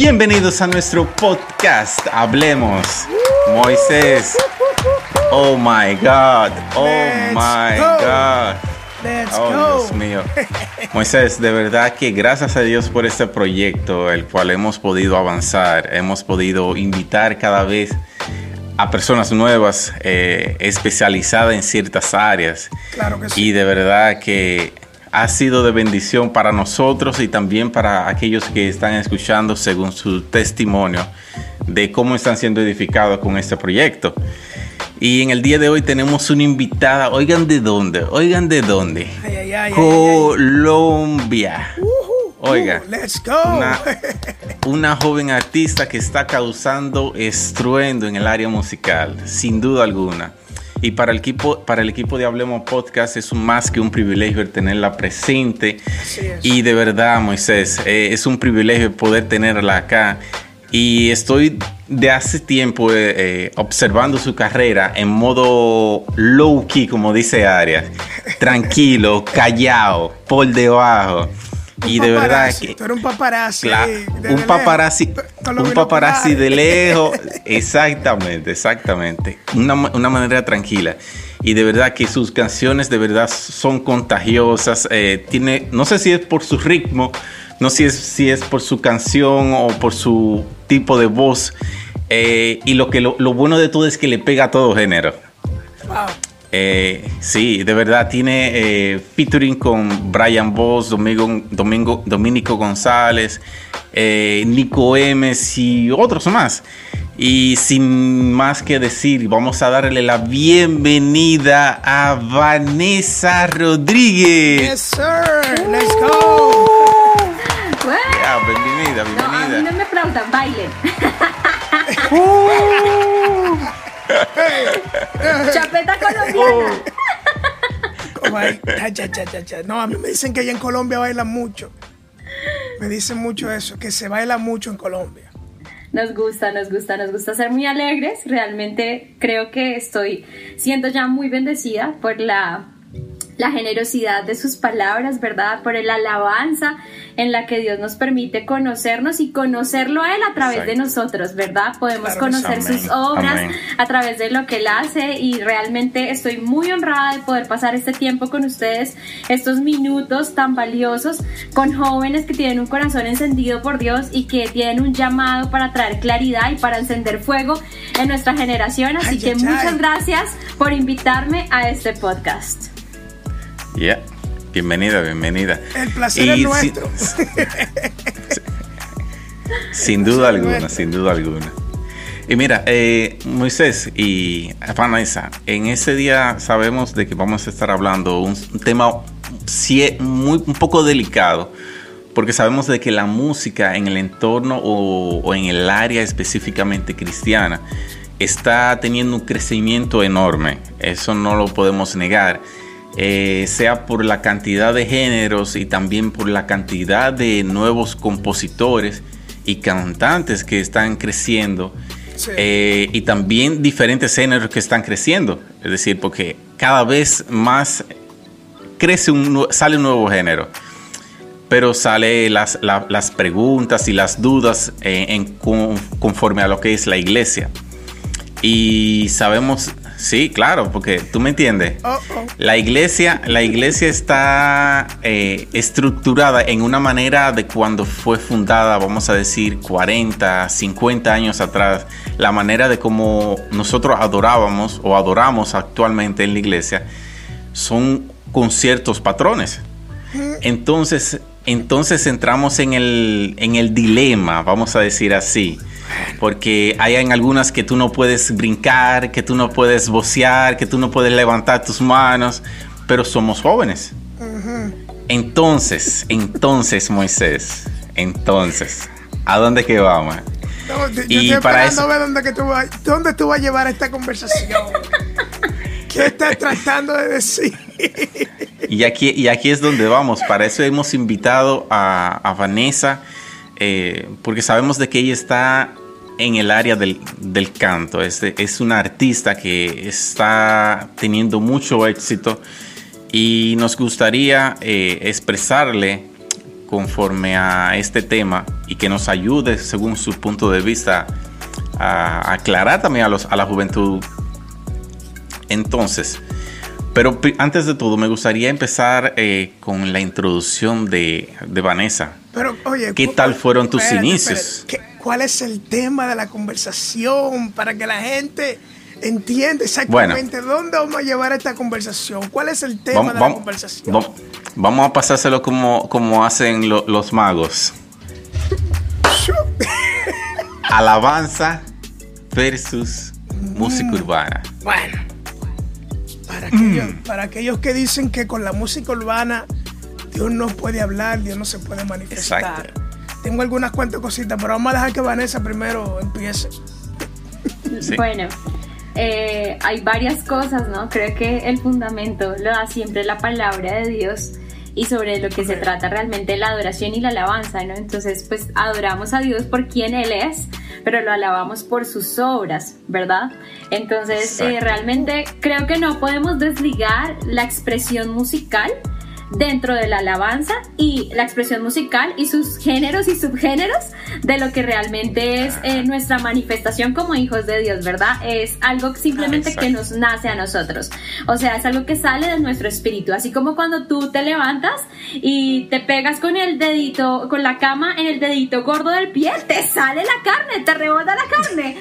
Bienvenidos a nuestro podcast. Hablemos. Moisés. Oh my God. Oh Let's my go. God. Let's Oh, go. Dios mío. Moisés, de verdad que gracias a Dios por este proyecto, el cual hemos podido avanzar, hemos podido invitar cada vez a personas nuevas, eh, especializadas en ciertas áreas. Claro que sí. Y de verdad que ha sido de bendición para nosotros y también para aquellos que están escuchando según su testimonio de cómo están siendo edificados con este proyecto. Y en el día de hoy tenemos una invitada, oigan de dónde, oigan de dónde. Ay, ay. Colombia. Oiga, uh, let's go. Una, una joven artista que está causando estruendo en el área musical, sin duda alguna. Y para el equipo, para el equipo de Hablemos Podcast es un más que un privilegio el tenerla presente. Y de verdad, Moisés, eh, es un privilegio poder tenerla acá. Y estoy de hace tiempo eh, eh, observando su carrera en modo low key, como dice Arias. Tranquilo, callado, por debajo. Y de verdad que... Tú eres un paparazzi. Un paparazzi, un paparazzi de lejos, exactamente, exactamente, una, una manera tranquila. Y de verdad que sus canciones de verdad son contagiosas. eh, tiene, no sé si es por su ritmo, no sé si es, si es por su canción o por su tipo de voz. eh, y lo que lo, lo bueno de todo es que le pega a todo género. Wow. Eh, sí, de verdad tiene eh, featuring con Brian Boss, Domingo, Domingo, Dominico González, eh, Nico Emes y otros más. Y sin más que decir, vamos a darle la bienvenida a Vanessa Rodríguez. Yes, sir. Let's go. Ya, bienvenida, No, a mí no bienvenida. me aplaudan, bailen. Chapeta colombiana. Como ahí, cha, cha, cha, cha, cha. No, a mí me dicen que allá en Colombia bailan mucho. Me dicen mucho eso, que se baila mucho en Colombia. Nos gusta, nos gusta, nos gusta ser muy alegres. Realmente creo que estoy siendo ya muy bendecida por la, la generosidad de sus palabras, ¿verdad? Por la alabanza en la que Dios nos permite conocernos y conocerlo a Él a través de nosotros, ¿verdad? Podemos Claro conocer sus obras amén. a través de lo que Él hace y realmente estoy muy honrada de poder pasar este tiempo con ustedes, estos minutos tan valiosos con jóvenes que tienen un corazón encendido por Dios y que tienen un llamado para traer claridad y para encender fuego en nuestra generación. Así Ay, que ay, ay. muchas gracias por invitarme a este podcast. Ya, bienvenida, bienvenida. El placer Y es nuestro. Sin duda alguna, sin duda alguna. Y mira, eh, Moisés y Vanessa, en ese día sabemos de que vamos a estar hablando un, un tema muy, un poco delicado, porque sabemos de que la música en el entorno o, o en el área específicamente cristiana está teniendo un crecimiento enorme, eso no lo podemos negar. Eh, sea por la cantidad de géneros y también por la cantidad de nuevos compositores y cantantes que están creciendo Sí. eh, y también diferentes géneros que están creciendo. Es decir, porque cada vez más crece un, sale un nuevo género. Pero sale las, la- las preguntas y las dudas eh, en con- conforme a lo que es la iglesia. Y sabemos, sí, claro, porque tú me entiendes. Oh, oh. La iglesia, la iglesia está eh, estructurada en una manera de cuando fue fundada, vamos a decir, 40, 50 años atrás. La manera de cómo nosotros adorábamos o adoramos actualmente en la iglesia son con ciertos patrones. Entonces, entonces entramos en el, en el dilema, vamos a decir así. Porque hay en algunas que tú no puedes brincar, que tú no puedes vocear, que tú no puedes levantar tus manos, pero somos jóvenes. Entonces, entonces, Moisés, entonces, ¿a dónde que vamos? y para eso... ver dónde, que tú vas, dónde tú vas a llevar esta conversación. ¿Qué estás tratando de decir? y, aquí, y aquí es donde vamos. Para eso hemos invitado a, Vanessa, eh, porque sabemos de que ella está en el área del, canto. Es, es una artista que está teniendo mucho éxito y nos gustaría eh, expresarle conforme a este tema y que nos ayude según su punto de vista a aclarar también a, los, a la juventud. Entonces, pero antes de todo me gustaría empezar eh, con la introducción de, Vanessa. Pero, oye, ¿qué tal fueron tus inicios? ¿Cuál es el tema de la conversación para que la gente entiende exactamente dónde vamos a llevar esta conversación. ¿Cuál es el tema de la conversación? Vamos, a pasárselo como, como hacen los magos. Alabanza versus música urbana. Bueno, para aquellos, mm. para aquellos que dicen que con la música urbana Dios no puede hablar, Dios no se puede manifestar. Tengo algunas cuantas cositas, pero vamos a dejar que Vanessa primero empiece. Bueno, eh, hay varias cosas, ¿no? Creo que el fundamento lo da siempre la palabra de Dios y sobre lo que se trata realmente la adoración y la alabanza, ¿no? Entonces, pues adoramos a Dios por quien Él es, pero lo alabamos por sus obras, ¿verdad? Entonces, eh, realmente creo que no podemos desligar la expresión musical dentro de la alabanza y la expresión musical y sus géneros y subgéneros de lo que realmente es eh, nuestra manifestación como hijos de Dios, ¿verdad? Es algo simplemente que nos nace a nosotros. O sea, es algo que sale de nuestro espíritu. Así como cuando tú te levantas y te pegas con el dedito, con la cama en el dedito gordo del pie, te sale la carne, te rebota la carne.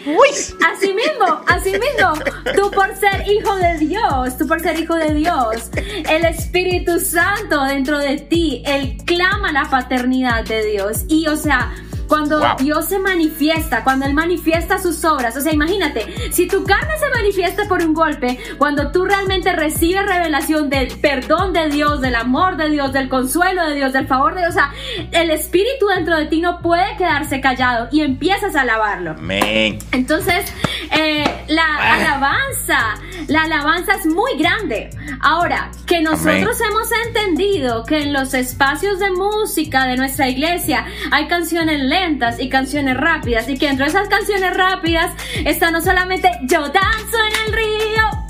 Así mismo, así mismo. Tú por ser hijo de Dios, tú por ser hijo de Dios, el Espíritu Santo dentro de ti, Él clama la paternidad de Dios. Y o sea, cuando Dios se manifiesta, cuando Él manifiesta sus obras, o sea, imagínate, si tu carne se manifiesta por un golpe, cuando tú realmente recibes revelación del perdón de Dios, del amor de Dios, del consuelo de Dios, del favor de Dios, o sea, el espíritu dentro de ti no puede quedarse callado y empiezas a alabarlo. Amén. Entonces, eh, la ah. alabanza, la alabanza es muy grande. Ahora, que nosotros hemos entendido que en los espacios de música de nuestra iglesia hay canciones lentas y canciones rápidas y que dentro de esas canciones rápidas está no solamente yo danzo en el río.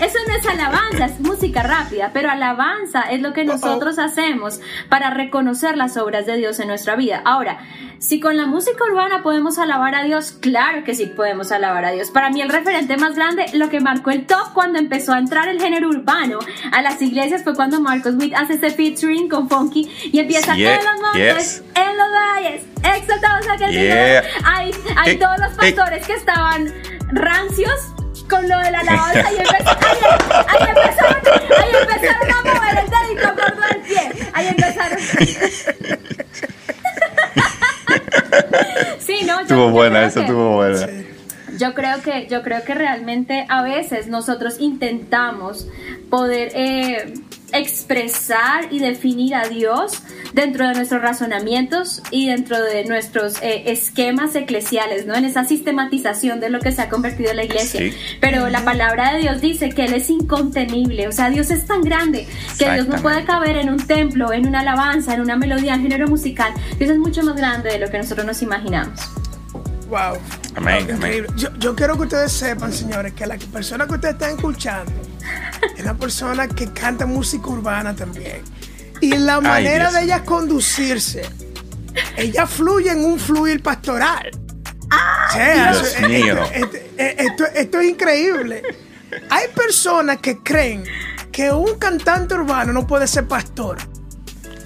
Eso, no es alabanza, es música rápida, pero alabanza es lo que nosotros hacemos para reconocer las obras de Dios en nuestra vida. Ahora, si con la música urbana podemos alabar a Dios, claro que sí podemos alabar a Dios. Para mí el referente más grande, lo que marcó el top cuando empezó a entrar el género urbano a las iglesias fue cuando Marcos Witt hace ese featuring con Funky y empieza en los montes, en los valles, exaltados aquel yeah. Hay, hay todos los pastores que estaban rancios con lo de la alabanza y empezaron, ahí, ahí empezaron, ahí empezaron a mover el dedito por el pie. Ahí empezaron. sí, no, estuvo buena, eso estuvo buena. Yo creo que, yo creo que realmente a veces nosotros intentamos poder eh, expresar y definir a Dios dentro de nuestros razonamientos y dentro de nuestros eh, esquemas eclesiales, ¿no? En esa sistematización de lo que se ha convertido en la iglesia. Pero la palabra de Dios dice que Él es incontenible, o sea, Dios es tan grande que Dios no puede caber en un templo, en una alabanza, en una melodía, en género musical. Dios es mucho más grande de lo que nosotros nos imaginamos. Wow. Amén, Yo, yo, quiero que ustedes sepan, señores, que la persona que ustedes están escuchando es una persona que canta música urbana también. Y la manera de ella conducirse, ella fluye en un fluir pastoral. Dios mío. Esto, esto, es increíble. Hay personas que creen que un cantante urbano no puede ser pastor.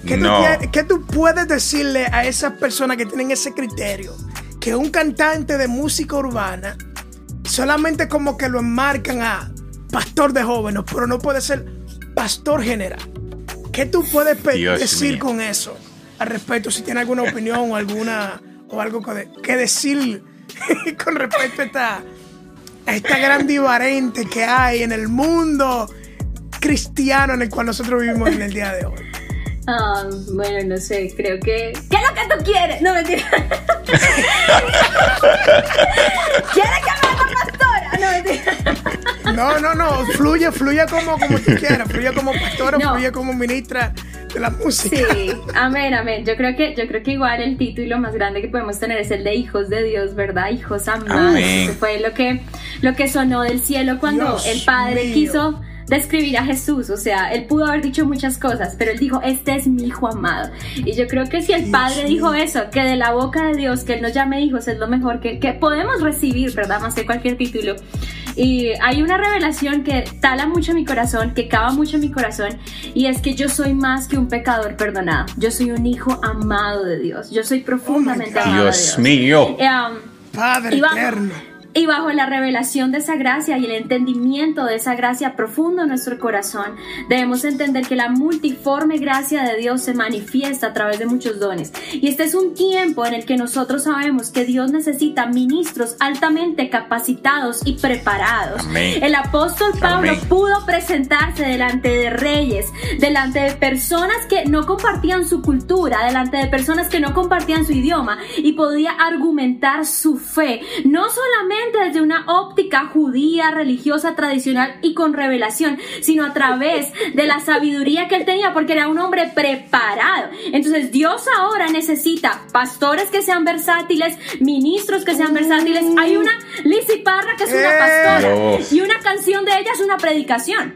¿Qué, no. tú, ¿Qué tú puedes decirle a esas personas que tienen ese criterio? Que un cantante de música urbana solamente como que lo enmarcan a pastor de jóvenes, pero no puede ser pastor general. ¿Qué tú puedes decir con eso al respecto? Si tiene alguna opinión o alguna o algo que decir con respecto a esta, esta gran divarente que hay en el mundo cristiano en el cual nosotros vivimos en el día de hoy? Ah, bueno, no sé, creo que... ¿Qué es lo que tú quieres? No, mentira. ¿Quieres que me? No. No, no, no, fluye, fluye como, como tú quieras, fluye como pastora, fluye como ministra de la música. Sí, amén, amén. Yo creo que, yo creo que igual el título más grande que podemos tener es el de hijos de Dios, ¿verdad? Hijos amados. Eso fue lo que, lo que sonó del cielo cuando el Padre quiso describir a Jesús, o sea, él pudo haber dicho muchas cosas, pero él dijo, este es mi hijo amado. Y yo creo que si el Padre dijo eso, que de la boca de Dios, que él nos llame hijos, es lo mejor que, que podemos recibir, ¿verdad? Más que cualquier título. Y hay una revelación que tala mucho mi corazón, que cava mucho mi corazón, y es que yo soy más que un pecador perdonado. Yo soy un hijo amado de Dios. Yo soy profundamente oh amado Dios de Dios. mío. Eh, um, Padre eterno y bajo la revelación de esa gracia y el entendimiento de esa gracia profundo en nuestro corazón, debemos entender que la multiforme gracia de Dios se manifiesta a través de muchos dones. Y este es un tiempo en el que nosotros sabemos que Dios necesita ministros altamente capacitados y preparados. El apóstol Pablo pudo presentarse delante de reyes, delante de personas que no compartían su cultura, delante de personas que no compartían su idioma y podía argumentar su fe, no solamente desde una óptica judía, religiosa, tradicional y con revelación, sino a través de la sabiduría que él tenía, porque era un hombre preparado. Entonces Dios ahora necesita pastores que sean versátiles, ministros que sean versátiles. Hay una Lizzie Parra que es una pastora y una canción de ella es una predicación.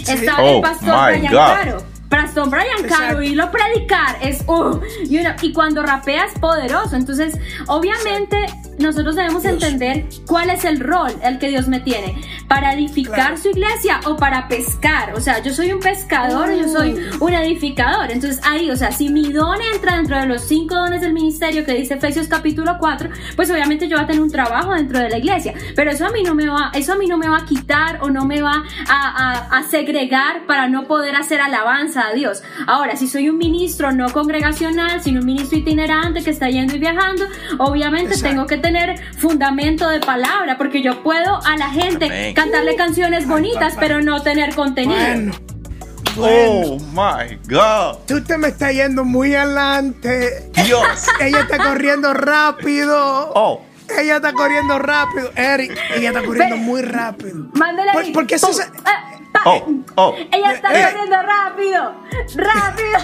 Está el oh pastor Brian Caro. Pastor Brian Caro y lo predicar es uh, y, y cuando rapea es poderoso. Entonces, obviamente nosotros debemos entender cuál es el rol el que Dios me tiene, para edificar su iglesia o para pescar. O sea, yo soy un pescador, yo soy un edificador. Entonces ahí, o sea, si mi don entra dentro de los cinco dones del ministerio que dice Efesios capítulo 4, pues obviamente yo voy a tener un trabajo dentro de la iglesia. Pero eso a mí no me va, eso a mí no me va a quitar o no me va a, a segregar para no poder hacer alabanza a Dios. Ahora, si soy un ministro no congregacional, sino un ministro itinerante que está yendo y viajando, obviamente tengo que tener tener fundamento de palabra, porque yo puedo a la gente cantarle canciones bonitas, pero no tener contenido. Oh my God. Tú te me estás yendo muy adelante. Dios. Ella está corriendo rápido. Oh. Ella está corriendo rápido. Eric, ella está corriendo muy rápido. Mándale ahí. porque eso se... Oh, oh. Ella está eh. corriendo rápido. Rápido.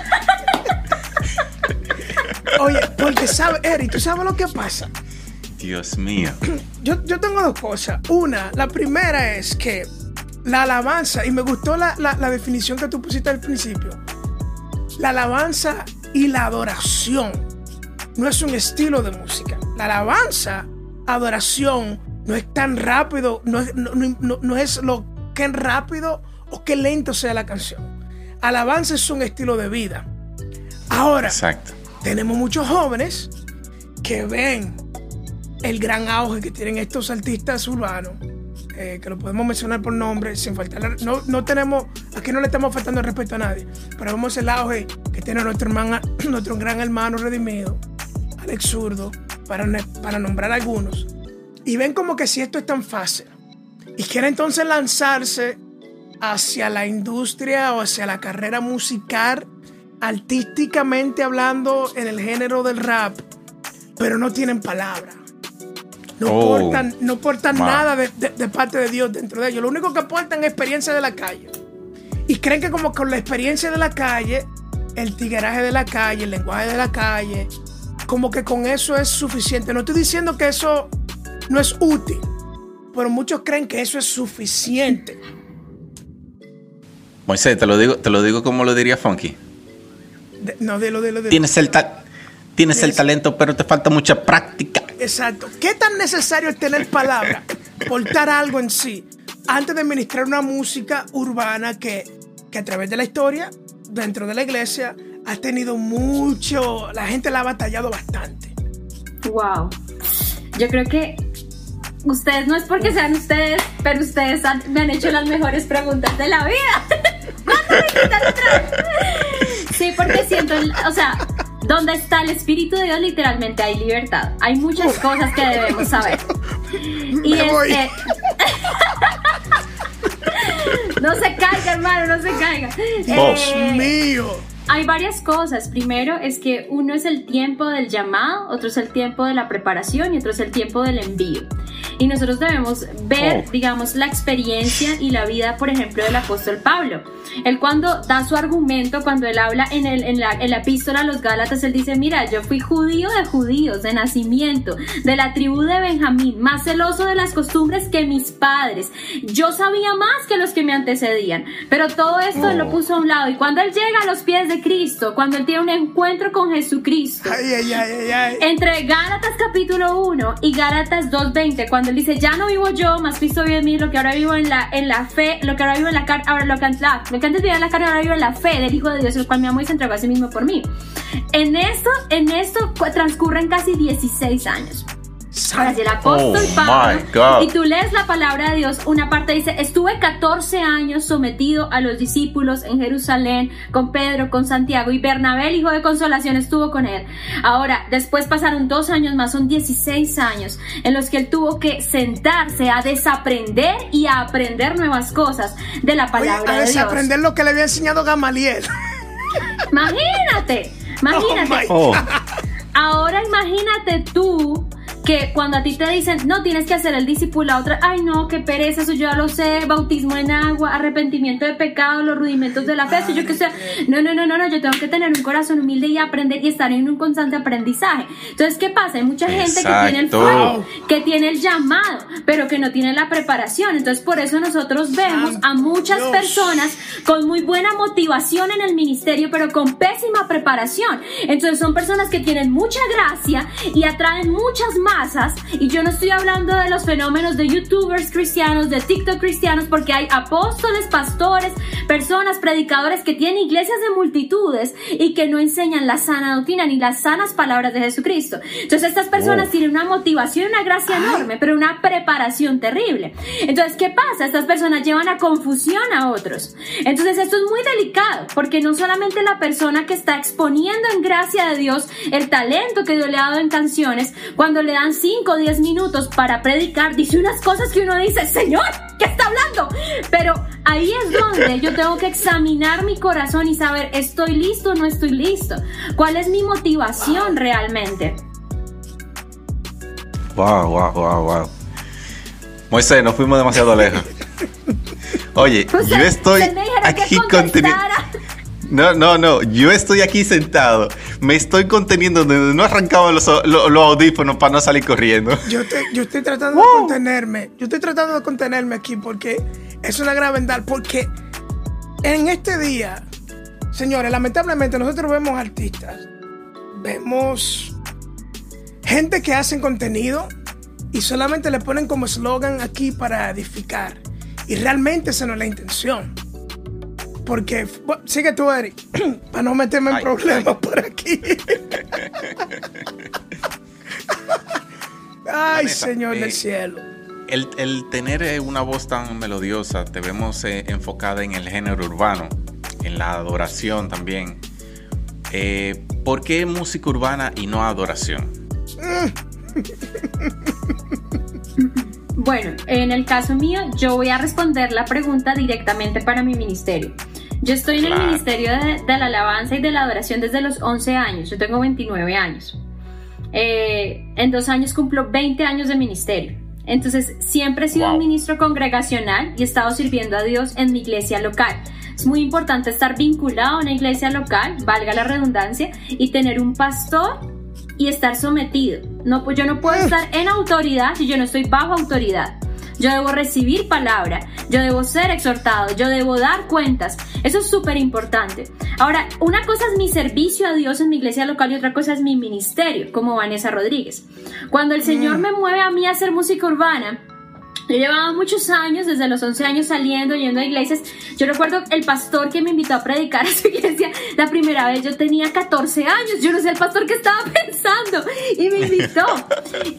Oye, porque sabe, Eric, ¿tú sabes lo que pasa? Dios mío. Yo, tengo dos cosas. Una, la primera es que la alabanza, y me gustó la, definición que tú pusiste al principio, la alabanza y la adoración no es un estilo de música. La alabanza, adoración, no es tan rápido, no es, no, es lo que rápido o que lento sea la canción. Alabanza es un estilo de vida. Ahora, Exacto. tenemos muchos jóvenes que ven el gran auge que tienen estos artistas urbanos, eh, que lo podemos mencionar por nombre, sin faltar. No, no tenemos, aquí no le estamos faltando el respeto a nadie, pero vemos el auge que tiene nuestro, hermano, nuestro gran hermano redimido, Alex Zurdo, para, para nombrar algunos. Y ven como que si esto es tan fácil. Y quiere entonces lanzarse hacia la industria o hacia la carrera musical, artísticamente hablando en el género del rap, pero no tienen palabra no oh, portan, no portan nada de, parte de Dios dentro de ellos. Lo único que aportan es experiencia de la calle. Y creen que como con la experiencia de la calle, el tigueraje de la calle, el lenguaje de la calle, como que con eso es suficiente. No estoy diciendo que eso no es útil, pero muchos creen que eso es suficiente. Moisés, te lo digo, te lo digo como lo diría Funky. no, de lo de lo de Tienes el, tienes el talento, pero te falta mucha práctica. Exacto. ¿Qué tan necesario es tener palabra? Portar algo en sí. Antes de ministrar una música urbana que, que a través de la historia, dentro de la iglesia, ha tenido mucho. La gente la ha batallado bastante. Wow. Yo creo que ustedes, no es porque sean ustedes, pero ustedes me han hecho las mejores preguntas de la vida. Sí, porque siento, o sea, donde está el Espíritu de Dios, literalmente hay libertad. Hay muchas cosas que debemos saber. y este... no se caiga, hermano, no se caiga. Dios eh, mío. Hay varias cosas. Primero es que uno es el tiempo del llamado, otro es el tiempo de la preparación y otro es el tiempo del envío. Y nosotros debemos ver, oh. digamos, la experiencia y la vida, por ejemplo, del apóstol Pablo. Él cuando da su argumento, cuando él habla en, el, en, la, en la epístola a los Gálatas, él dice, mira, yo fui judío de judíos, de nacimiento, de la tribu de Benjamín, más celoso de las costumbres que mis padres. Yo sabía más que los que me antecedían, pero todo esto él lo oh. puso a un lado. Y cuando él llega a los pies de Cristo, cuando él tiene un encuentro con Jesucristo, entre Gálatas capítulo 1 y Gálatas 2.20, cuando él dice, ya no vivo yo, más Cristo vive en mí, lo que ahora vivo en la, en la fe, lo que ahora vivo en la carne, ahora lo que, lo que antes vivía en la carne, ahora vivo en la fe del Hijo de Dios, el cual me amó y se entregó a sí mismo por mí. En esto, en esto transcurren casi 16 años. El apóstol oh Pablo, y tú lees la palabra de Dios, una parte dice, estuve 14 años sometido a los discípulos en Jerusalén, con Pedro, con Santiago, y Bernabé, el hijo de consolación, estuvo con él. Ahora, después pasaron dos años más, son 16 años, en los que él tuvo que sentarse a desaprender y a aprender nuevas cosas de la palabra de Dios. A desaprender lo que le había enseñado Gamaliel. Imagínate, imagínate. Oh. Ahora imagínate tú que cuando a ti te dicen, no, tienes que hacer el discipulado, otra, ay no, qué pereza, eso yo ya lo sé, bautismo en agua, arrepentimiento de pecado, los rudimentos de la fe, yo que sé, no, no, no, no, no, yo tengo que tener un corazón humilde y aprender y estar en un constante aprendizaje. Entonces, ¿qué pasa? Hay mucha gente que tiene el fuego, que tiene el llamado, pero que no tiene la preparación. Entonces, por eso nosotros vemos a muchas personas con muy buena motivación en el ministerio, pero con pésima preparación. Entonces, son personas que tienen mucha gracia y atraen muchas más y yo no estoy hablando de los fenómenos de youtubers cristianos, de TikTok cristianos, porque hay apóstoles, pastores, personas, predicadores que tienen iglesias de multitudes y que no enseñan la sana doctrina ni las sanas palabras de Jesucristo. Entonces estas personas oh. tienen una motivación, una gracia enorme, pero una preparación terrible. Entonces, ¿qué pasa? Estas personas llevan a confusión a otros. Entonces esto es muy delicado, porque no solamente la persona que está exponiendo en gracia de Dios el talento que Dios le ha dado en canciones, cuando le dan 5 o 10 minutos para predicar, dice unas cosas que uno dice, Señor, ¿qué está hablando? Pero ahí es donde yo tengo que examinar mi corazón y saber, ¿estoy listo o no estoy listo? ¿Cuál es mi motivación realmente? Wow, wow, wow, wow. Moisés, nos fuimos demasiado lejos. Oye, yo estoy aquí conteniendo. No, no, no. Yo estoy aquí sentado. Me estoy conteniendo no arrancaba los, audífonos para no salir corriendo. Yo, yo estoy tratando de contenerme. Yo estoy tratando de contenerme aquí porque es una gran verdad. Porque en este día, señores, lamentablemente nosotros vemos artistas, vemos gente que hacen contenido y solamente le ponen como eslogan aquí para edificar. Y realmente esa no es la intención. Porque, sigue tú, Eric, para no meterme en problemas por aquí. ay, Señor del eh, cielo. El, tener eh, una voz tan melodiosa, te vemos eh, enfocada en el género urbano, en la adoración también. ¿Por qué música urbana y no adoración? Bueno, en el caso mío, yo voy a responder la pregunta directamente para mi ministerio. Yo estoy en el Ministerio de, la Alabanza y de la Adoración desde los 11 años, yo tengo 29 años. Eh, en dos años cumplo 20 años de ministerio. Entonces, siempre he sido un ministro congregacional y he estado sirviendo a Dios en mi iglesia local. Es muy importante estar vinculado a una iglesia local, valga la redundancia, y tener un pastor y estar sometido. No, pues yo no puedo estar en autoridad si yo no estoy bajo autoridad yo debo recibir palabra, yo debo ser exhortado, yo debo dar cuentas. Eso es súper importante. Ahora, una cosa es mi servicio a Dios en mi iglesia local y otra cosa es mi ministerio, como Vanessa Rodríguez. Cuando el Señor mm. me mueve a mí a hacer música urbana, yo llevaba muchos años, desde los 11 años saliendo, yendo a iglesias. Yo recuerdo el pastor que me invitó a predicar a su iglesia la primera vez, yo tenía 14 años, yo no sé el pastor que estaba pensando y me invitó.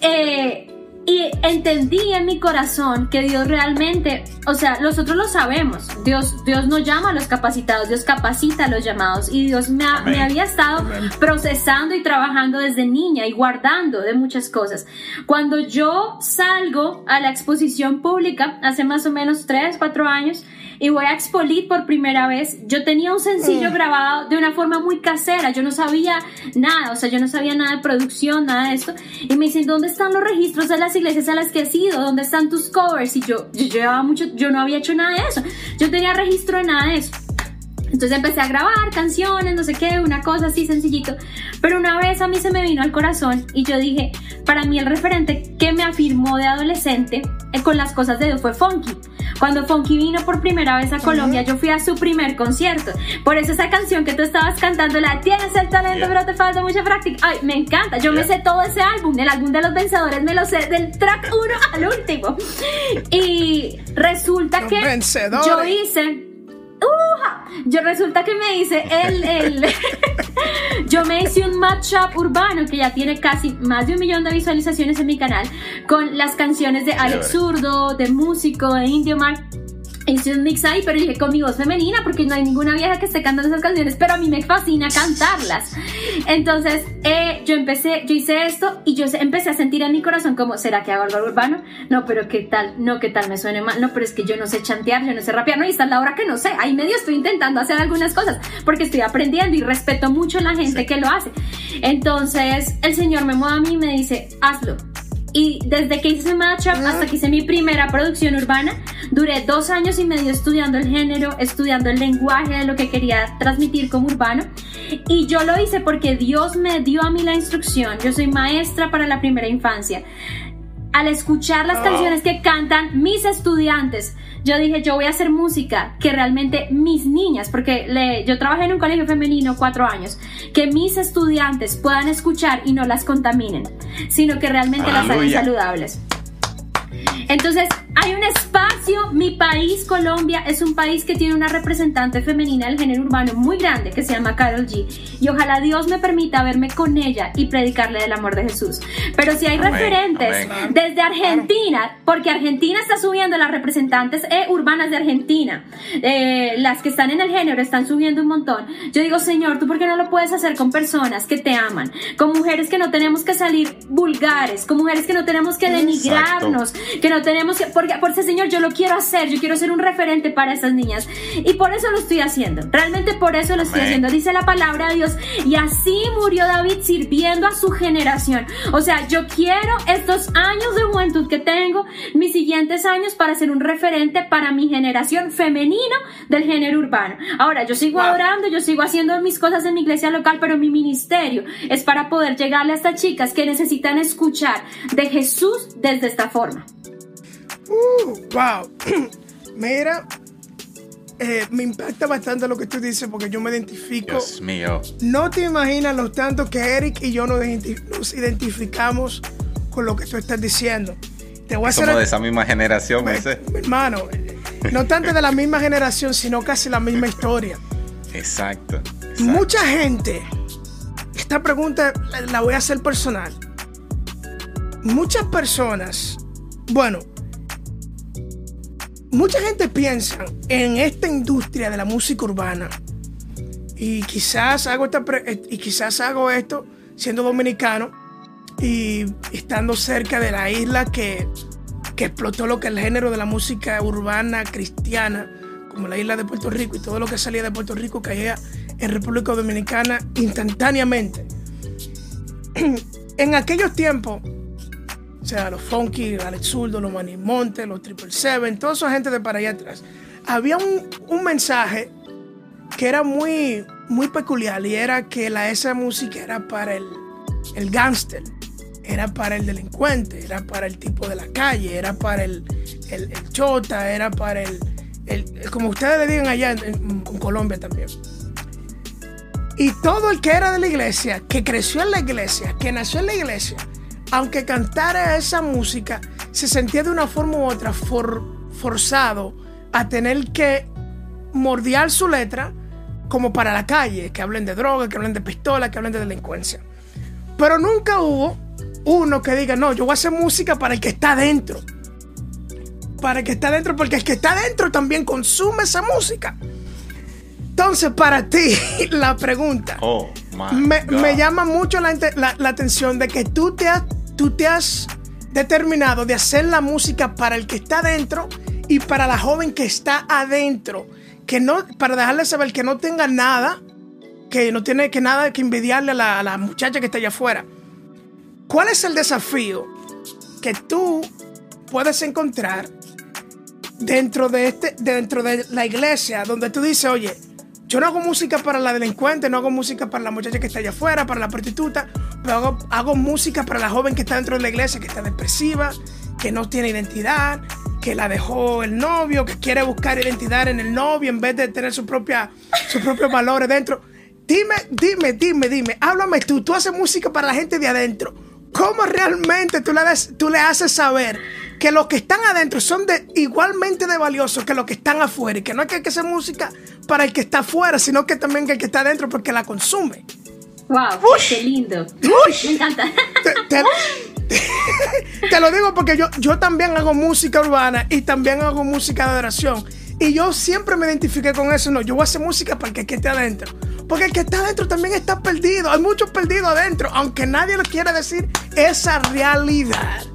Eh, y entendí en mi corazón que Dios realmente, o sea, nosotros lo sabemos, Dios, Dios no llama a los capacitados, Dios capacita a los llamados. Y Dios me, me había estado procesando y trabajando desde niña y guardando de muchas cosas. Cuando yo salgo a la exposición pública hace más o menos 3, 4 años, y voy a Expolit por primera vez, yo tenía un sencillo mm. grabado de una forma muy casera, yo no sabía nada, o sea, yo no sabía nada de producción, nada de esto, y me dicen, ¿dónde están los registros de las iglesias a las que has ido? ¿Dónde están tus covers? Y yo, yo llevaba mucho, yo no había hecho nada de eso, yo tenía registro de nada de eso. Entonces empecé a grabar canciones, no sé qué, una cosa así sencillito. Pero una vez a mí se me vino al corazón y yo dije, para mí el referente que me afirmó de adolescente eh, con las cosas de Dios fue Funky. Cuando Funky vino por primera vez a Colombia, yo fui a su primer concierto. Por eso esa canción que tú estabas cantando, la tienes el talento, pero te falta mucha práctica. Ay, me encanta. Yo me sé todo ese álbum, el álbum de los vencedores, me lo sé del track 1 al último. Y resulta que yo hice yo resulta que me hice el, el yo me hice un matchup urbano que ya tiene casi más de un millón de visualizaciones en mi canal con las canciones de Alex Zurdo, de Músico, de Indio Mar hice un mix ahí, pero dije con mi voz femenina, porque no hay ninguna vieja que esté cantando esas canciones, pero a mí me fascina cantarlas. Entonces, eh, yo empecé, yo hice esto y yo empecé a sentir en mi corazón como, ¿será que hago algo urbano? No, pero qué tal, no, qué tal me suene mal, no, pero es que yo no sé chantear, yo no sé rapear, no, y esta es la hora que no sé, ahí medio estoy intentando hacer algunas cosas, porque estoy aprendiendo y respeto mucho a la gente que lo hace. Entonces, el Señor me mueve a mí y me dice, hazlo y desde que hice Matchup hasta que hice mi primera producción urbana, duré dos años y medio estudiando el género, estudiando el lenguaje de lo que quería transmitir como urbano. Y yo lo hice porque Dios me dio a mí la instrucción. Yo soy maestra para la primera infancia. Al escuchar las canciones que cantan mis estudiantes, yo dije, yo voy a hacer música que realmente mis niñas, porque le, yo trabajé en un colegio femenino cuatro años, que mis estudiantes puedan escuchar y no las contaminen, sino que realmente las hagan saludables. Entonces, hay un espacio, mi país, Colombia, es un país que tiene una representante femenina del género urbano muy grande que se llama Carol G. Y ojalá Dios me permita verme con ella y predicarle del amor de Jesús. Pero si hay referentes desde Argentina, porque Argentina está subiendo las representantes eh, urbanas de Argentina, eh, las que están en el género están subiendo un montón. Yo digo, Señor, ¿tú por qué no lo puedes hacer con personas que te aman? Con mujeres que no tenemos que salir vulgares, con mujeres que no tenemos que denigrarnos, que no tenemos que por ese Señor, yo lo quiero hacer, yo quiero ser un referente para esas niñas. Y por eso lo estoy haciendo. Realmente por eso lo estoy haciendo. Dice la palabra de Dios. Y así murió David sirviendo a su generación. O sea, yo quiero estos años de juventud que tengo, mis siguientes años para ser un referente para mi generación femenino del género urbano. Ahora, yo sigo adorando, yo sigo haciendo mis cosas en mi iglesia local, pero mi ministerio es para poder llegarle a estas chicas que necesitan escuchar de Jesús desde esta forma. Uh, wow. Mira, eh, me impacta bastante lo que tú dices porque yo me identifico. Dios mío. No te imaginas lo tanto que Eric y yo nos, identificamos con lo que tú estás diciendo. Te voy a Somos de esa misma generación, me, hermano. No tanto de la misma generación, sino casi la misma historia. Exacto, Mucha gente, esta pregunta la voy a hacer personal. Muchas personas, bueno, mucha gente piensa en esta industria de la música urbana y quizás hago esta eh, y quizás hago esto siendo dominicano y estando cerca de la isla que, que explotó lo que el género de la música urbana cristiana como la isla de Puerto Rico y todo lo que salía de Puerto Rico caía en República Dominicana instantáneamente. en aquellos tiempos o sea, los Funky, Alex Zurdo, los Monte, los Triple Seven, toda esa gente de para allá atrás. Había un, mensaje que era muy, muy peculiar y era que la, esa música era para el, el gángster, era para el delincuente, era para el tipo de la calle, era para el, el, chota, era para el, como ustedes le digan allá en, Colombia también. Y todo el que era de la iglesia, que creció en la iglesia, que nació en la iglesia, aunque cantara esa música, se sentía de una forma u otra forzado a tener que mordiar su letra como para la calle, que hablen de droga, que hablen de pistola, que hablen de delincuencia. Pero nunca hubo uno que diga, no, yo voy a hacer música para el que está adentro. Para el que está adentro, porque el que está adentro también consume esa música. Entonces, para ti, la pregunta. Oh, me, me, llama mucho la, la, atención de que tú te, has, tú te has determinado de hacer la música para el que está adentro y para la joven que está adentro. Que no, para dejarle saber que no tenga nada, que no tiene que nada que envidiarle a la, muchacha que está allá afuera. ¿Cuál es el desafío que tú puedes encontrar dentro de, este, dentro de la iglesia donde tú dices, oye, yo no hago música para la delincuente, no hago música para la muchacha que está allá afuera, para la prostituta, pero hago, música para la joven que está dentro de la iglesia, que está depresiva, que no tiene identidad, que la dejó el novio, que quiere buscar identidad en el novio en vez de tener su sus propios valores dentro. Dime, dime, dime, dime, háblame tú, tú haces música para la gente de adentro. ¿Cómo realmente tú le, tú le haces saber que los que están adentro son de, igualmente de valiosos que los que están afuera? Y que no es que hay que hacer música para el que está afuera, sino que también el que está adentro porque la consume. ¡Wow! ¡Qué lindo! Me encanta. Te, lo digo porque yo, yo también hago música urbana y también hago música de adoración. Y yo siempre me identifiqué con eso. No, yo voy a hacer música para el que esté adentro. Porque el que está adentro también está perdido. Hay muchos perdidos adentro, aunque nadie le quiera decir esa realidad.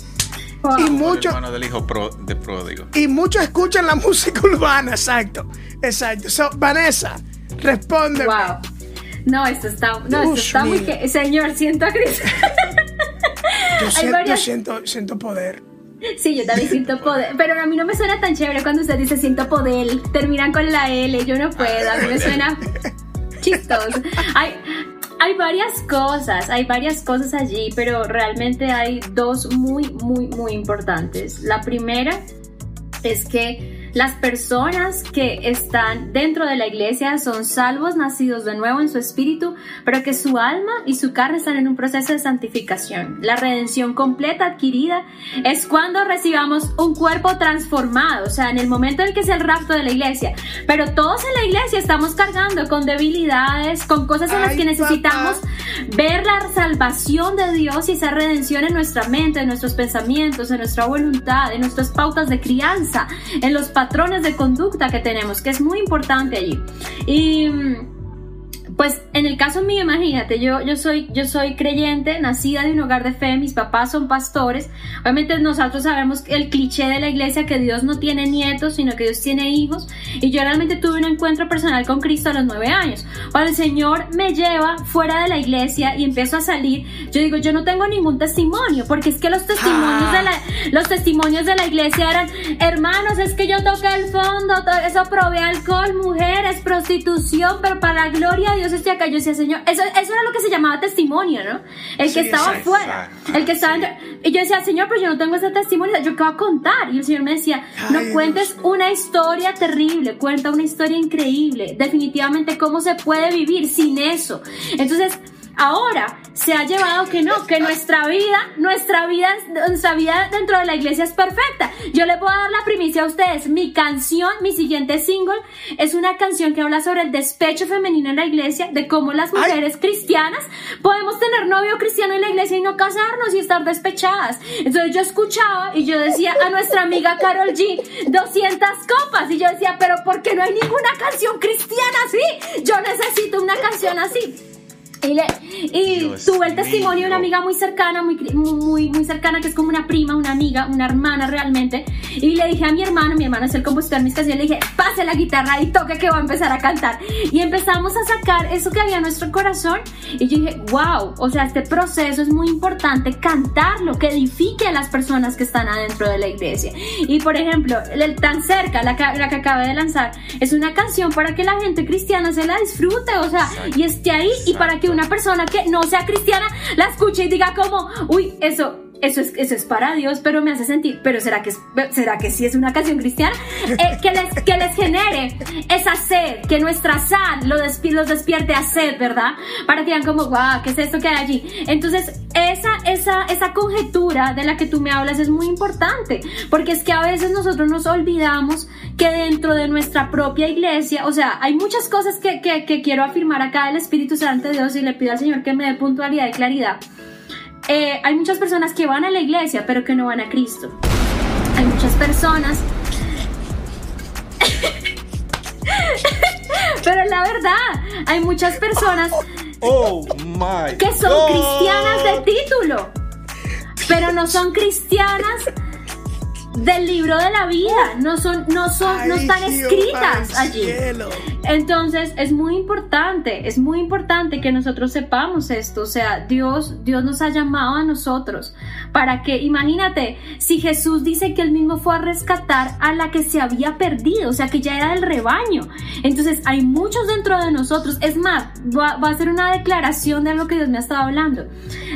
Y muchos del hijo de pródigo. Y muchos escuchan la música urbana, exacto. Exacto. So, Vanessa, responde. Wow. No, esto está, no, esto está muy que, señor, siento a Cristo. yo, siento, yo siento, siento poder. Sí, yo también siento poder. Pero a mí no me suena tan chévere cuando usted dice siento poder. Terminan con la L. Yo no puedo. A mí me suena chistoso. Hay, hay varias cosas, hay varias cosas allí, pero realmente hay dos muy, muy, muy importantes. La primera es que las personas que están dentro de la iglesia son salvos, nacidos de nuevo en su espíritu, pero que su alma y su carne están en un proceso de santificación. La redención completa adquirida es cuando recibamos un cuerpo transformado, o sea, en el momento en el que es el rapto de la iglesia. Pero todos en la iglesia estamos cargando con debilidades, con cosas en las que necesitamos ver la salvación de Dios y esa redención en nuestra mente, en nuestros pensamientos, en nuestra voluntad, en nuestras pautas de crianza, en los patrones de conducta que tenemos, que es muy importante allí. Y pues en el caso mío, imagínate, yo, yo, soy, yo soy creyente, nacida de un hogar de fe, mis papás son pastores. Obviamente nosotros sabemos el cliché de la iglesia que Dios no tiene nietos, sino que Dios tiene hijos. Y yo realmente tuve un encuentro personal con Cristo a los nueve años. Cuando el Señor me lleva fuera de la iglesia y empiezo a salir, yo digo, yo no tengo ningún testimonio, porque es que los testimonios de la, los testimonios de la iglesia eran, hermanos, es que yo toqué el fondo, eso probé alcohol, mujeres, prostitución, pero para la gloria de Dios estoy acá. Yo decía, Señor, eso, eso era lo que se llamaba testimonio, ¿no? El que estaba afuera, el que estaba Y yo decía, Señor, pero yo no tengo ese testimonio, ¿yo qué voy a contar? Y el Señor me decía, no cuentes una historia terrible, cuenta una historia increíble. Definitivamente, ¿cómo se puede vivir sin eso? Entonces, Ahora se ha llevado que no, que nuestra vida, nuestra vida, nuestra vida dentro de la iglesia es perfecta. Yo le puedo dar la primicia a ustedes. Mi canción, mi siguiente single, es una canción que habla sobre el despecho femenino en la iglesia, de cómo las mujeres cristianas podemos tener novio cristiano en la iglesia y no casarnos y estar despechadas. Entonces yo escuchaba y yo decía a nuestra amiga Carol G, 200 copas. Y yo decía, pero ¿por qué no hay ninguna canción cristiana así? Yo necesito una canción así. Y, le, y tuve el testimonio de una amiga muy cercana, muy, muy, muy cercana, que es como una prima, una amiga, una hermana realmente. Y le dije a mi hermano, mi hermano es el compositor de mis canciones, le dije, pase la guitarra y toque que va a empezar a cantar. Y empezamos a sacar eso que había en nuestro corazón. Y yo dije, wow, o sea, este proceso es muy importante, cantarlo, que edifique a las personas que están adentro de la iglesia. Y por ejemplo, el tan cerca, la que, la que acabé de lanzar, es una canción para que la gente cristiana se la disfrute, o sea, y esté ahí y para que una persona que no sea cristiana la escuche y diga como, uy, eso, eso es, eso es para Dios, pero me hace sentir, pero ¿será que, será que sí es una canción cristiana? Eh, que, les, que les genere esa sed, que nuestra sal los, los despierte a sed, ¿verdad? Para que digan como, guau, ¿qué es esto que hay allí? Entonces, esa, esa, esa conjetura de la que tú me hablas es muy importante, porque es que a veces nosotros nos olvidamos que dentro de nuestra propia iglesia, o sea, hay muchas cosas que, que, que quiero afirmar acá del Espíritu Santo de Dios y le pido al Señor que me dé puntualidad y claridad. Eh, hay muchas personas que van a la iglesia, pero que no van a Cristo. Hay muchas personas... pero la verdad, hay muchas personas oh, que son cristianas de título, pero no son cristianas del libro de la vida, no son, no son, no están escritas allí. Entonces es muy importante, es muy importante que nosotros sepamos esto, o sea, Dios, Dios nos ha llamado a nosotros para que, imagínate, si Jesús dice que él mismo fue a rescatar a la que se había perdido, o sea, que ya era del rebaño. Entonces hay muchos dentro de nosotros, es más, va, va a ser una declaración de algo que Dios me ha estado hablando.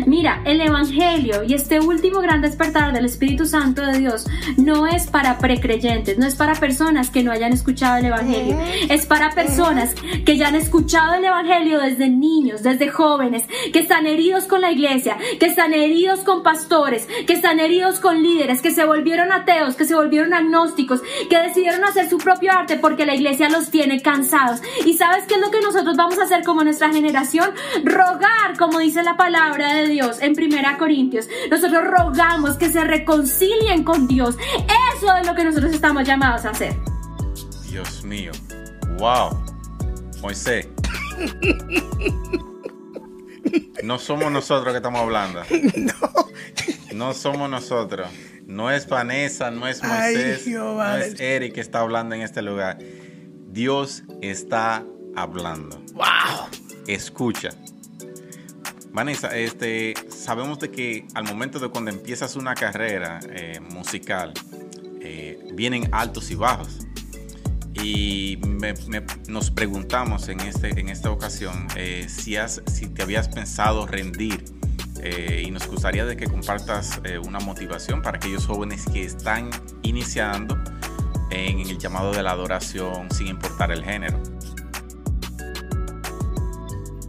Mira, el Evangelio y este último gran despertar del Espíritu Santo de Dios no es para precreyentes, no es para personas que no hayan escuchado el Evangelio, es para personas que ya han escuchado el Evangelio desde niños, desde jóvenes, que están heridos con la iglesia, que están heridos con pastores, que están heridos con líderes, que se volvieron ateos, que se volvieron agnósticos, que decidieron hacer su propio arte porque la iglesia los tiene cansados. ¿Y sabes qué es lo que nosotros vamos a hacer como nuestra generación? Rogar, como dice la palabra de Dios en Primera Corintios. Nosotros rogamos que se reconcilien con Dios. Eso es lo que nosotros estamos llamados a hacer. Dios mío. Wow. Moisés. No somos nosotros que estamos hablando. No. No somos nosotros. No es Vanessa, no es Moisés, no es Eric que está hablando en este lugar. Dios está hablando. Wow. Escucha. Vanessa, este, sabemos de que al momento de cuando empiezas una carrera eh, musical, eh, vienen altos y bajos. Y nos preguntamos en, este, en esta ocasión eh, si, has, si te habías pensado rendir y nos gustaría de que compartas una motivación para aquellos jóvenes que están iniciando en el llamado de la adoración sin importar el género.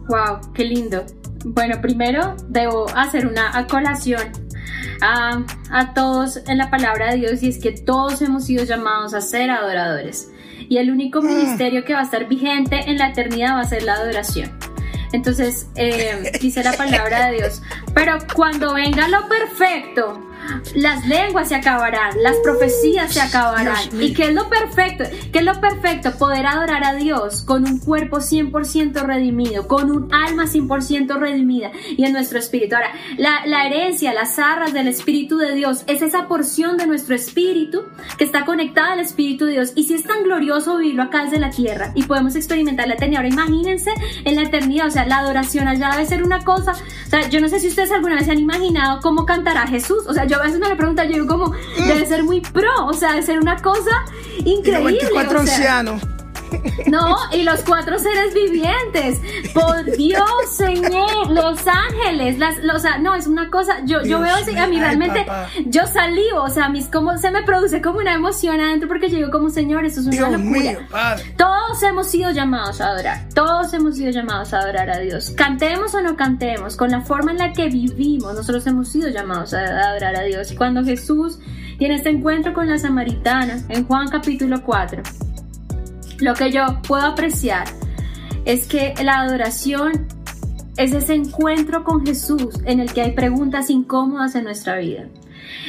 Wow, qué lindo. Bueno, primero debo hacer una acolación a, a, todos en la palabra de Dios y es que todos hemos sido llamados a ser adoradores. Y el único mm. ministerio que va a estar vigente en la eternidad va a ser la adoración. Entonces, eh, dice la palabra de Dios, pero cuando venga lo perfecto, las lenguas se acabarán, las profecías se acabarán. ¿Y qué es lo perfecto? ¿Qué es lo perfecto? Poder adorar a Dios con un cuerpo 100% redimido, con un alma 100% redimida y en nuestro espíritu. Ahora, la, la herencia, las arras del Espíritu de Dios es esa porción de nuestro espíritu que está conectada al Espíritu de Dios. Y si es tan glorioso vivirlo acá desde la tierra y podemos experimentar la eternidad. Ahora, imagínense en la eternidad, o sea, la adoración allá debe ser una cosa. O sea, yo no sé si ustedes alguna vez se han imaginado cómo cantará Jesús. O sea, yo a veces me lo pregunto, yo como, debe ser muy pro, o sea, debe ser una cosa increíble. Y 24 ancianos. No, y los cuatro seres vivientes. Por Dios, Señor, los ángeles, las, los, no, es una cosa, yo, yo veo así, a mí realmente, yo salivo, o sea, mí como, se me produce como una emoción adentro porque yo digo como, Señor, eso es una locura. Todos hemos sido llamados a adorar, todos hemos sido llamados a adorar a Dios. Cantemos o no cantemos, con la forma en la que vivimos, nosotros hemos sido llamados a adorar a Dios. Y cuando Jesús tiene este encuentro con la samaritana, en Juan capítulo 4, lo que yo puedo apreciar es que la adoración es ese encuentro con Jesús en el que hay preguntas incómodas en nuestra vida.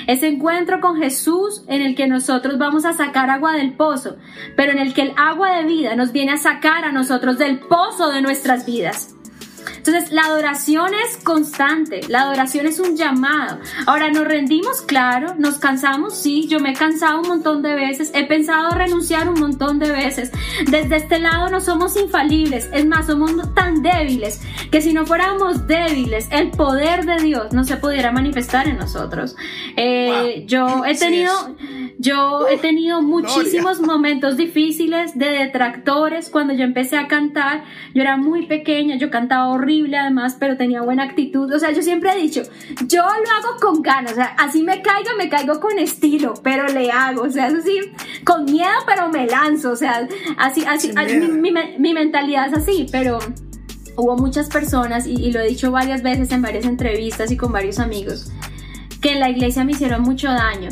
Ese encuentro con Jesús en el que nosotros vamos a sacar agua del pozo, pero en el que el agua de vida nos viene a sacar a nosotros del pozo de nuestras vidas. Entonces, la adoración es constante, la adoración es un llamado. Ahora, nos rendimos, claro, nos cansamos, sí, yo me he cansado un montón de veces, he pensado renunciar un montón de veces. Desde este lado no somos infalibles, es más, somos tan débiles que si no fuéramos débiles, el poder de Dios no se pudiera manifestar en nosotros. Eh, yo he tenido, yo he tenido muchísimos momentos difíciles de detractores cuando yo empecé a cantar. Yo era muy pequeña, yo cantaba horrible además, pero tenía buena actitud. O sea, yo siempre he dicho, yo lo hago con ganas. O sea, así me caigo, me caigo con estilo, pero le hago. O sea, eso sí, con miedo, pero me lanzo. O sea, así, así, mi, mi, mentalidad es así, pero hubo muchas personas, y, y lo he dicho varias veces en varias entrevistas y con varios amigos, que en la iglesia me hicieron mucho daño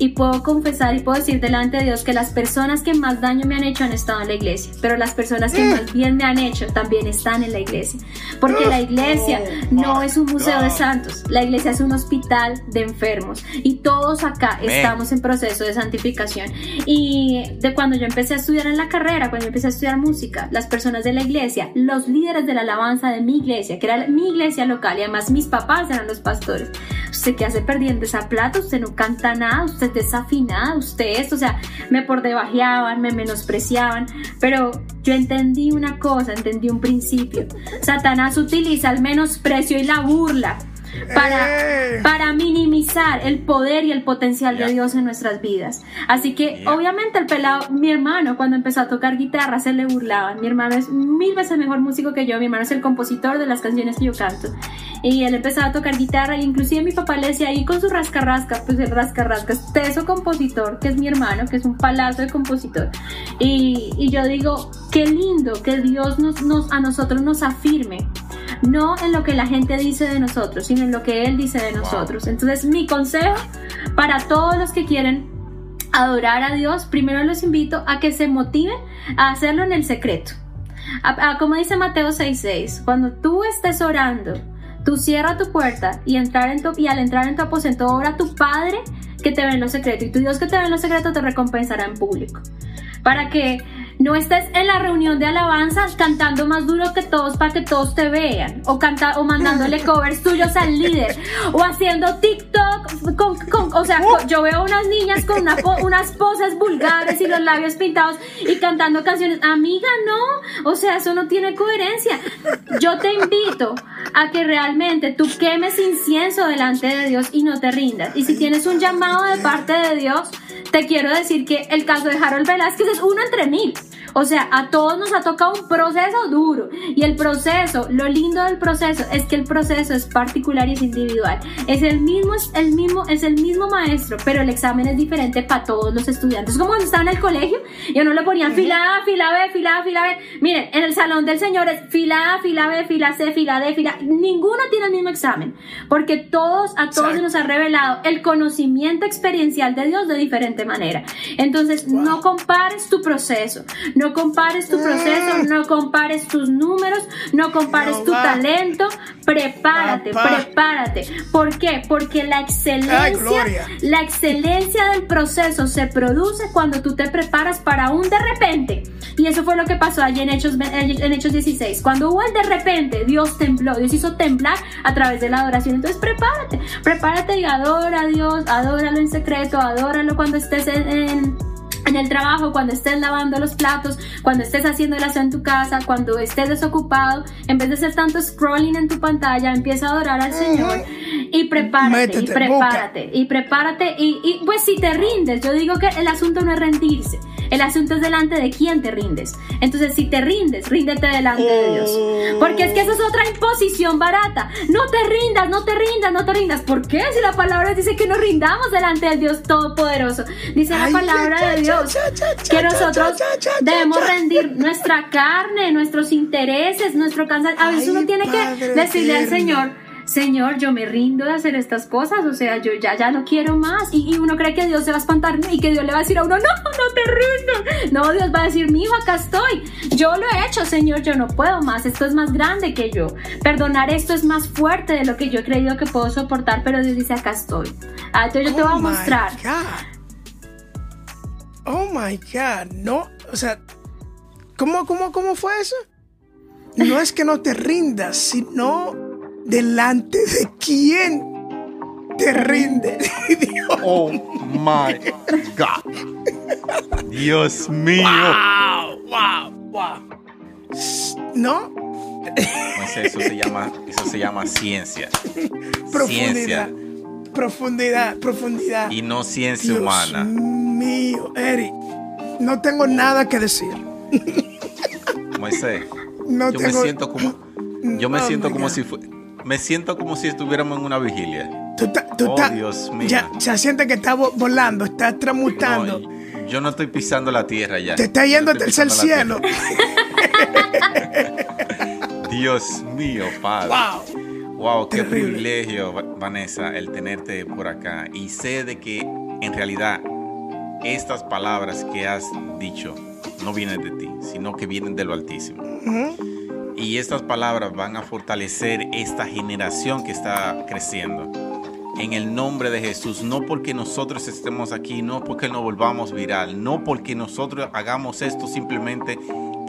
y puedo confesar y puedo decir delante de Dios que las personas que más daño me han hecho han estado en la iglesia, pero las personas que más bien me han hecho también están en la iglesia. Porque la iglesia no es un museo de santos, la iglesia es un hospital de enfermos y todos acá estamos en proceso de santificación. Y de cuando yo empecé a estudiar en la carrera, cuando yo empecé a estudiar música, las personas de la iglesia, los líderes de la alabanza de mi iglesia, que era mi iglesia local y además mis papás eran los pastores, usted qué hace perdiendo esa plata, usted no canta nada, usted es desafinada, usted esto, o sea, me por debajeaban, me menospreciaban, pero yo entendí una cosa, entendí un principio. Satanás utiliza el menosprecio y la burla para, para minimizar el poder y el potencial de Dios en nuestras vidas. Así que obviamente el pelado, mi hermano cuando empezó a tocar guitarra se le burlaban. Mi hermano es mil veces mejor músico que yo, mi hermano es el compositor de las canciones que yo canto. Y él empezaba a tocar guitarra y inclusive mi papá le decía ahí con su rascarrasca, pues el rascarrasca es teso compositor, que es mi hermano, que es un palazo de compositor. Y, y yo digo, qué lindo que Dios nos, nos, a nosotros nos afirme no en lo que la gente dice de nosotros, sino en lo que Él dice de nosotros. Entonces, mi consejo para todos los que quieren adorar a Dios, primero los invito a que se motiven a hacerlo en el secreto. como dice Mateo 6:6, cuando tú estés orando, tú cierra tu puerta y, entrar en tu, y al entrar en tu aposento ora tu Padre que te ve en lo secreto y tu Dios que te ve en lo secreto te recompensará en público. Para que no estés en la reunión de alabanzas cantando más duro que todos para que todos te vean. O, canta, o mandándole covers tuyos al líder. O haciendo TikTok. Con, o sea, yo veo unas niñas con unas poses vulgares y los labios pintados y cantando canciones. Amiga, no. O sea, eso no tiene coherencia. Yo te invito a que realmente tú quemes incienso delante de Dios y no te rindas. Y si tienes un llamado de parte de Dios, te quiero decir que el caso de Harold Velázquez es uno entre mil. O sea, a todos nos ha tocado un proceso duro. Y el proceso, lo lindo del proceso es que el proceso es particular y es individual. Es el mismo, es el mismo, es el mismo maestro, pero el examen es diferente para todos los estudiantes. Como cuando estaban en el colegio y uno le ponían fila A, fila B, fila A, fila B. Miren, en el salón del Señor es fila A, fila B, fila C, fila D, fila. Ninguno tiene el mismo examen. Porque todos, a todos se nos ha revelado el conocimiento experiencial de Dios de diferente manera. Entonces, no compares tu proceso. No compares tu proceso, mm. no compares tus números, no compares tu talento. Prepárate, prepárate. ¿Por qué? Porque la excelencia, la excelencia del proceso se produce cuando tú te preparas para un de repente. Y eso fue lo que pasó allí en Hechos, en Hechos 16. Cuando hubo el de repente, Dios tembló, Dios hizo temblar a través de la adoración. Entonces prepárate, prepárate y adora a Dios, adóralo en secreto, adóralo cuando estés en en el trabajo, cuando estés lavando los platos, cuando estés haciendo el aseo en tu casa, cuando estés desocupado, en vez de hacer tanto scrolling en tu pantalla, empieza a adorar al Señor y prepárate, y prepárate, y prepárate, y, y pues si te rindes, yo digo que el asunto no es rendirse, el asunto es delante de quién te rindes. Entonces, si te rindes, ríndete delante de Dios. Porque es que eso es otra imposición barata. No te rindas, no te rindas, no te rindas. ¿Por qué? Si la palabra dice que nos rindamos delante del Dios Todopoderoso. Dice la palabra de Dios que nosotros debemos rendir nuestra carne, nuestros intereses, nuestro cansancio. A veces uno tiene que decirle al Señor, Señor, yo me rindo de hacer estas cosas, o sea, yo ya, ya no quiero más. Y, uno cree que Dios se va a espantar y que Dios le va a decir a uno, no, no te rindas. No, Dios va a decir, mi hijo, acá estoy. Yo lo he hecho, Señor, yo no puedo más. Esto es más grande que yo. Perdonar esto es más fuerte de lo que yo he creído que puedo soportar, pero Dios dice, acá estoy. Ah, entonces yo te voy a oh mostrar. Oh my God, no, o sea, ¿cómo, cómo, cómo fue eso? No es que no te rindas, sino delante de quién te rinde. Oh my God. Dios mío. Wow, wow, wow. ¿No? Pues eso se llama, eso se llama ciencia. Profundidad. Profundidad, profundidad. Y no ciencia humana. Mío, Eric. No tengo nada que decir. Moisés. No yo me siento como. Yo me siento como si fuera me siento como si estuviéramos en una vigilia. Tú, tú oh, Dios mío. Ya, se siente que está volando, está tramutando. yo no estoy pisando la tierra ya. Te está yendo al tercer cielo. Dios mío, Padre. Wow. Wow, qué privilegio, Vanessa, el tenerte por acá. Y sé de que en realidad estas palabras que has dicho no vienen de ti, sino que vienen de lo Altísimo. Y estas palabras van a fortalecer esta generación que está creciendo. En el nombre de Jesús, no porque nosotros estemos aquí, no porque nos volvamos viral, no porque nosotros hagamos esto simplemente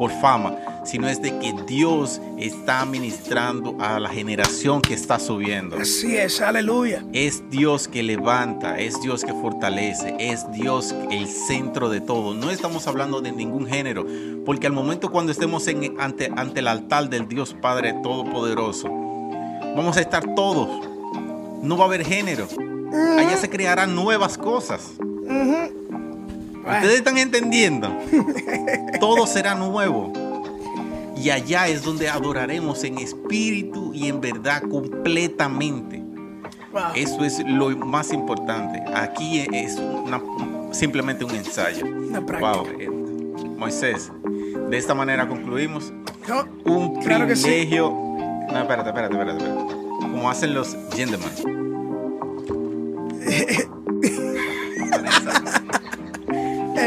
por fama, sino es de que Dios está ministrando a la generación que está subiendo. Así es, aleluya. Es Dios que levanta, es Dios que fortalece, es Dios el centro de todo. No estamos hablando de ningún género, porque al momento cuando estemos en, ante, ante el altar del Dios Padre Todopoderoso, vamos a estar todos. No va a haber género. Allá se crearán nuevas cosas. Ustedes están entendiendo. Todo será nuevo. Y allá es donde adoraremos en espíritu y en verdad completamente. Eso es lo más importante. Aquí es simplemente un ensayo. Wow. Moisés, de esta manera concluimos. un privilegio. No, espérate, espérate, espérate, espérate. Como hacen los gentlemen.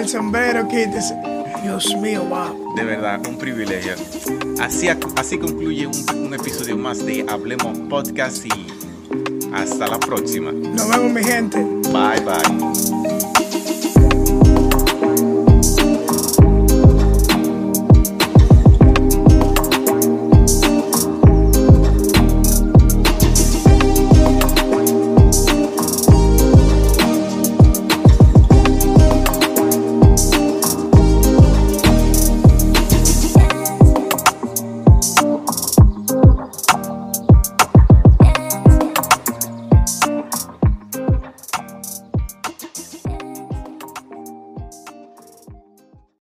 El sombrero, quítese. Dios mío, wow. De verdad, un privilegio. Así, así concluye un, un episodio más de Hablemos Podcast y hasta la próxima. Nos vemos, mi gente. Bye, bye.